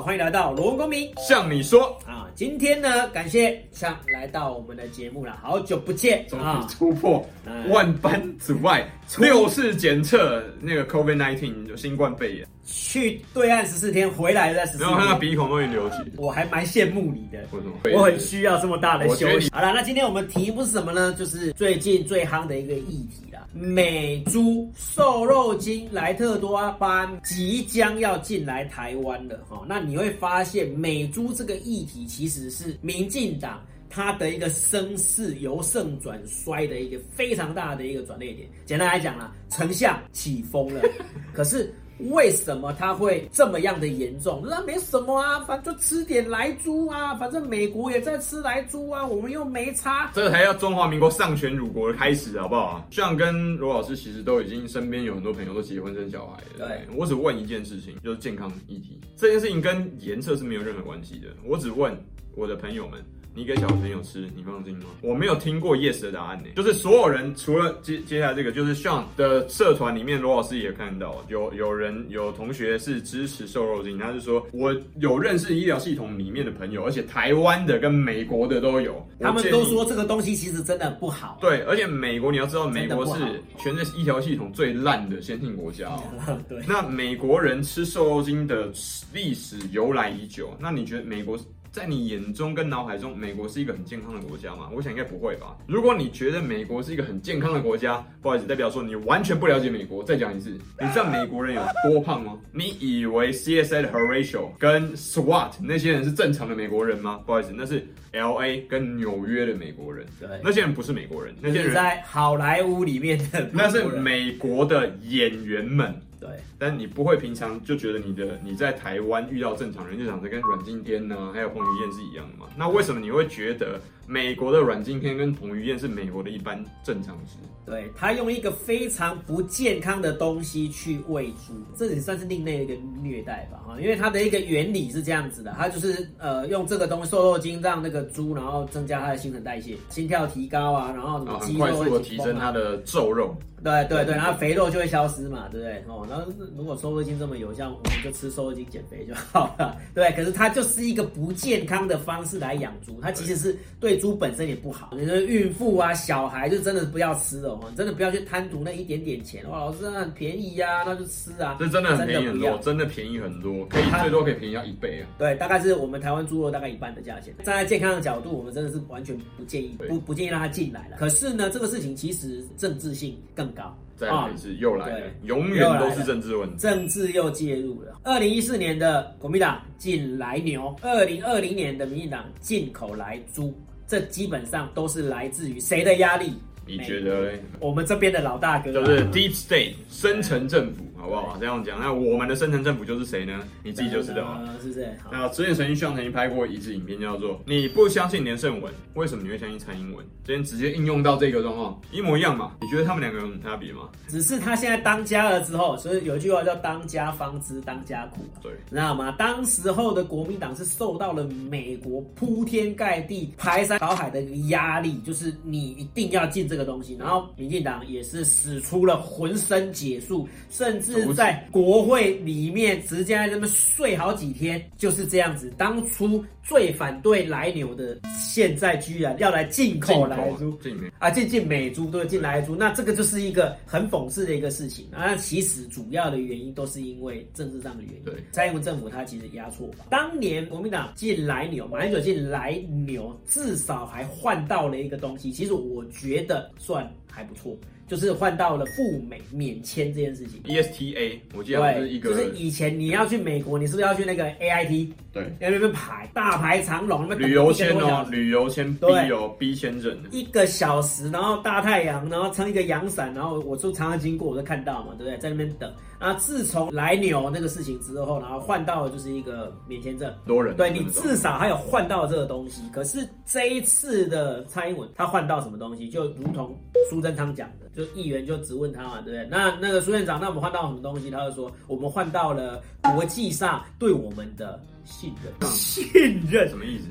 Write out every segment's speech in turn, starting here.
欢迎来到罗文公民向你说！今天呢，感谢向来到我们的节目了，好久不见啊！突破万般阻碍，六次检测那个 COVID nineteen 有新冠肺炎，去对岸十四天，回来在十四天，然后看到鼻孔都已经流血，我还蛮羡慕你的。为什么？我很需要这么大的休息。好了，那今天我们题目是什么呢？就是最近最夯的一个议题啦。美猪瘦肉精莱特多巴胺即将要进来台湾了哈，那你会发现美猪这个议题其实是民进党它的一个声势由盛转衰的一个非常大的一个转捩点。简单来讲啦，丞相起风了，可是。为什么它会这么样的严重？那没什么啊，反正就吃点莱猪啊，反正美国也在吃莱猪啊，我们又没差。这才叫中华民国丧权辱国的开始，好不好？像跟罗老师其实都已经身边有很多朋友都结婚生小孩了。对，我只问一件事情，就是健康议题。这件事情跟颜色是没有任何关系的。我只问我的朋友们。你给小朋友吃，你放心吗？我没有听过 yes 的答案呢。就是所有人除了接接下来这个，就是 Sean 的社团里面，罗老师也看到有有人有同学是支持瘦肉精，他是说我有认识医疗系统里面的朋友，而且台湾的跟美国的都有，他们都说这个东西其实真的不好。对，而且美国你要知道，美国是全世界医疗系统最烂的先进国家哦。对，那美国人吃瘦肉精的历史由来已久，那你觉得美国？在你眼中跟脑海中，美国是一个很健康的国家吗？我想应该不会吧。如果你觉得美国是一个很健康的国家，不好意思，代表说你完全不了解美国。再讲一次，你知道美国人有多胖吗？你以为 CSI 的 Horatio 跟 SWAT 那些人是正常的美国人吗？不好意思，那是 LA 跟纽约的美国人。对，那些人不是美国人，那些人在好莱坞里面的，那是美国的演员们。对，但你不会平常就觉得你的你在台湾遇到正常人就长得跟阮经天呢，还有彭于晏是一样的嘛？那为什么你会觉得美国的阮经天跟彭于晏是美国的一般正常值？对，他用一个非常不健康的东西去喂猪，这也算是另类的一个虐待吧？哈，因为它的一个原理是这样子的，它就是呃用这个东西瘦肉精让那个猪，然后增加它的新陈代谢，心跳提高啊，然后什么肌肉、啊、很快速的提升它的瘦肉。对对对，然后肥肉就会消失嘛，对不对？哦，然后如果瘦肉精这么有效，我们就吃瘦肉精减肥就好了。对，可是它就是一个不健康的方式来养猪，它其实是对猪本身也不好。你说孕妇啊、小孩就真的不要吃哦，真的不要去贪图那一点点钱。哇，老师那很便宜呀、啊，那就吃啊。这真的很便宜很多，真的便宜很多，可以最多可以便宜到一倍啊。对，大概是我们台湾猪肉大概一半的价钱。站在健康的角度，我们真的是完全不建议，不不建议让它进来了。可是呢，这个事情其实政治性更高。再来一次又来了，永远都是政治问题，政治又介入了。二零一四年的国民党进来牛，二零二零年的民进党进口来猪，这基本上都是来自于谁的压力？你觉得嘞？我们这边的老大哥就是 Deep State 深层政府。好不好？这样讲，那我们的深层政府就是谁呢？你自己就知道了，是不是？那之前曾经上曾经拍过一支影片，叫做“你不相信连胜文，为什么你会相信蔡英文？”今天直接应用到这个状况，一模一样嘛？你觉得他们两个有什么差别吗？只是他现在当家了之后，所以有一句话叫“当家方知当家苦”。对，你知道吗？当时候的国民党是受到了美国铺天盖地、排山倒海的一个压力，就是你一定要进这个东西。然后民进党也是使出了浑身解数，甚至。是在国会里面直接在那边睡好几天，就是这样子。当初最反对来牛的，现在居然要来进口来猪，啊，进进美猪，对，进来猪，那这个就是一个很讽刺的一个事情。那其实主要的原因都是因为政治上的原因。对，蔡英文政府他其实压错吧。当年国民党进来牛，马英九进来牛，至少还换到了一个东西，其实我觉得算还不错。就是换到了赴美免签这件事情，ESTA，我记得是一个，就是以前你要去美国，你是不是要去那个 AIT？对，在那边排大排长龙，那边旅游签哦，旅游签 B 有 B 签证，一个小时，然后大太阳，然后撑一个阳伞，然后我就常常经过，我就看到嘛，对不对？在那边等。啊，自从来牛那个事情之后，然后换到的就是一个免签证，多人，对，你至少还有换到这个东西。可是这一次的蔡英文，他换到什么东西？就如同苏贞昌讲的，就议员就质问他嘛，对不对？那那个苏院长，那我们换到什么东西？他就说，我们换到了国际上对我们的信任。信任什么意思？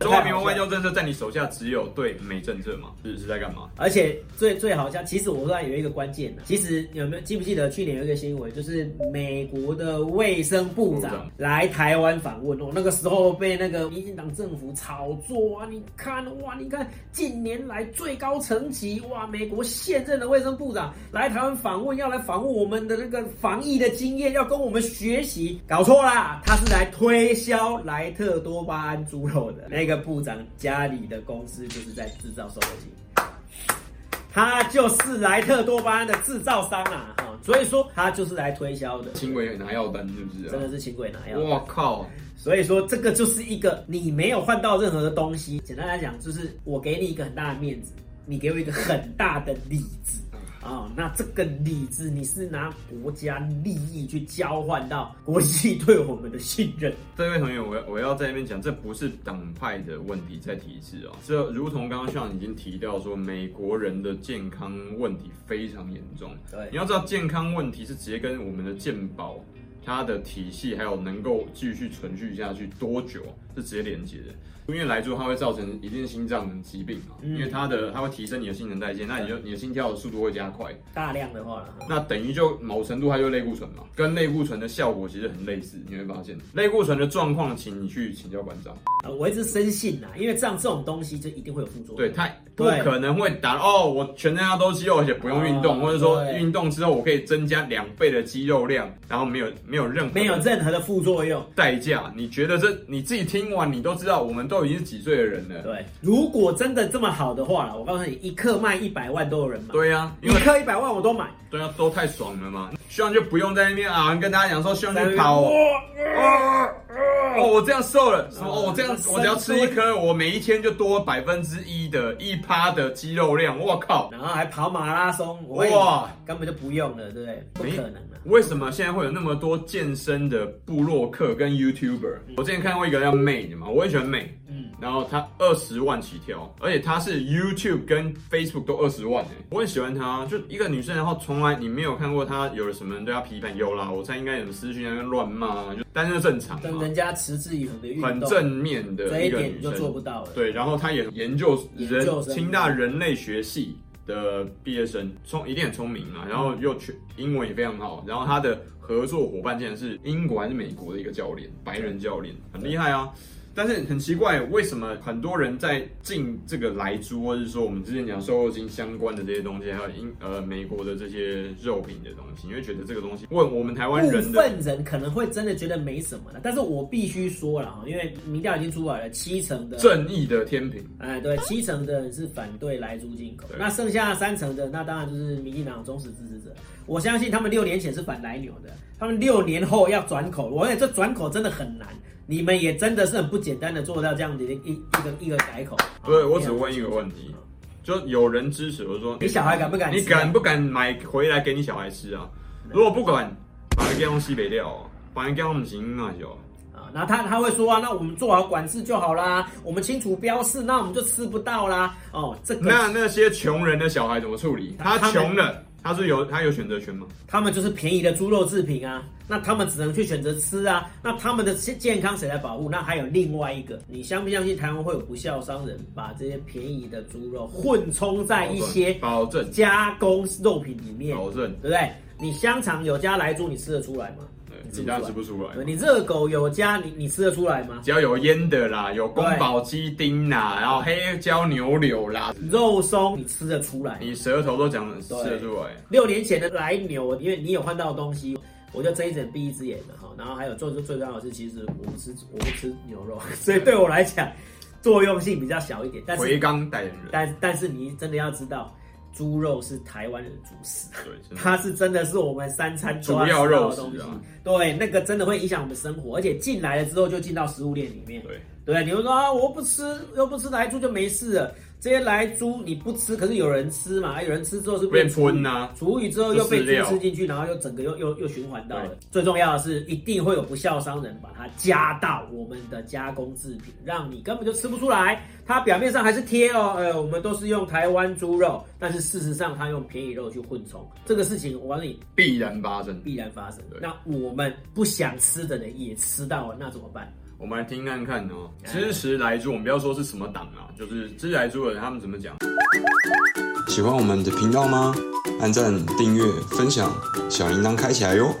中华民国外交政策在你手下只有对美政策吗？是是在干嘛？而且最最好像，其实我突然有一个关键呢。其实有没有记不记得去年有一个新闻，就是美国的卫生部长来台湾访问哦，那个时候被那个民进党政府炒作啊！你看哇，你看近年来最高层级哇，美国现任的卫生部长来台湾访问，要来访问我们的那个防疫的经验，要跟我们学习。搞错啦，他是来推销莱特多巴胺猪肉的。那个部长家里的公司就是在制造瘦肉精。他就是莱特多巴胺的制造商啊，哈，所以说他就是来推销的。轻轨拿药单是不是？真的是轻轨拿药。我靠！所以说这个就是一个你没有换到任何的东西。简单来讲，就是我给你一个很大的面子，你给我一个很大的里子。啊、哦，那这个理智你是拿国家利益去交换到国际对我们的信任。这位同学，我要我要在那边讲，这不是党派的问题在提示啊，这如同刚刚像已经提到说，美国人的健康问题非常严重。对，你要知道健康问题是直接跟我们的健保它的体系还有能够继续存续下去多久是直接连接的。因为来做它会造成一定心脏疾病嘛，嗯、因为它的它会提升你的新陈代谢，那你就你的心跳的速度会加快。大量的话，那等于就某程度它就类固醇嘛，跟类固醇的效果其实很类似。你会发现类固醇的状况，请你去请教馆长。呃，我一直深信呐，因为这样这种东西就一定会有副作用。对，它不可能会打哦，我全身上都肌肉，而且不用运动，哦、或者说运动之后我可以增加两倍的肌肉量，然后没有没有任何没有任何的副作用代价。你觉得这你自己听完你都知道，我们都已经是几岁的人了。对，如果真的这么好的话，我告诉你，一克卖一百万都有人买。对呀、啊，一克一百万我都买。对啊，都太爽了嘛！希望就不用在那边啊，跟大家讲说希望去跑哦。哦哦，我这样瘦了，什么？哦，我这样我只要吃一颗，我每一天就多百分之一的一趴的肌肉量，我靠！然后还跑马拉松，哇，根本就不用了，对不对？不可能的。为什么现在会有那么多健身的部落客跟 YouTuber？我之前看过一个叫 May 的嘛，我也喜欢 May 嗯。然后他二十万起跳，而且他是 YouTube 跟 Facebook 都二十万哎，我很喜欢他，就一个女生，然后从来你没有看过她有了什么人对他批判，有啦，我猜应该有私讯在那边乱骂，就但是正常，跟人家持之以恒的运动，很正面的一个女生，这一点就做不到了。对，然后她也研究人清大人类学系的毕业生，聪一定很聪明嘛，然后又全英文也非常好，然后他的合作伙伴竟然是英国还是美国的一个教练，白人教练，很厉害啊。但是很奇怪，为什么很多人在进这个莱猪，或者是说我们之前讲瘦肉精相关的这些东西，还有英呃美国的这些肉品的东西，因为觉得这个东西问我们台湾人的部分人可能会真的觉得没什么了。但是我必须说了哈，因为民调已经出来了，七成的正义的天平，哎对，七成的人是反对莱猪进口，那剩下三成的那当然就是民进党忠实支持者。我相信他们六年前是反莱牛的，他们六年后要转口，我觉得这转口真的很难。你们也真的是很不简单的做到这样子的一一个一个改口。对，我只问一个问题，就有人支持，我说你小孩敢不敢？你敢不敢买回来给你小孩吃啊？如果不敢，把它给我们西北掉，把它给我们行那就。啊，那他他会说啊，那我们做好管制就好啦，我们清楚标示，那我们就吃不到啦。哦，这个那那些穷人的小孩怎么处理？他穷了。他是有他有选择权吗？他们就是便宜的猪肉制品啊，那他们只能去选择吃啊，那他们的健康谁来保护？那还有另外一个，你相不相信台湾会有不孝商人把这些便宜的猪肉混充在一些保证加工肉品里面？保证，对不对？你香肠有加莱猪，你吃得出来吗？你当然吃不出来。你热狗有加你，你吃得出来吗？只要有腌的啦，有宫保鸡丁啦，然后黑椒牛柳啦，肉松你吃得出来？你舌头都讲吃得出来。六年前的来牛，因为你有换到的东西，我就睁一只眼闭一只眼的哈。然后还有做最最重要的是，其实我不吃我不吃牛肉，所以对我来讲作用性比较小一点。但是回刚代言人，但但是你真的要知道。猪肉是台湾人主食，对，它是真的是我们三餐主要肉食啊。对，那个真的会影响我们生活，而且进来了之后就进到食物链里面。对，对，你会说啊，我不吃，又不吃来猪就没事了。这些来猪你不吃，可是有人吃嘛？有人吃之后是变喷呐，厨余之后又被猪吃进去，然后又整个又又又循环到了。最重要的是，一定会有不肖商人把它加到我们的加工制品，让你根本就吃不出来。它表面上还是贴哦，呃，我们都是用台湾猪肉，但是事实上它用便宜肉去混充，这个事情我告诉你必然发生，必然发生。那我们不想吃的人也吃到了，那怎么办？我们来听看看哦。支持来猪，我们不要说是什么党啊，就是支持来猪的人，他们怎么讲？喜欢我们的频道吗？按赞、订阅、分享，小铃铛开起来哟。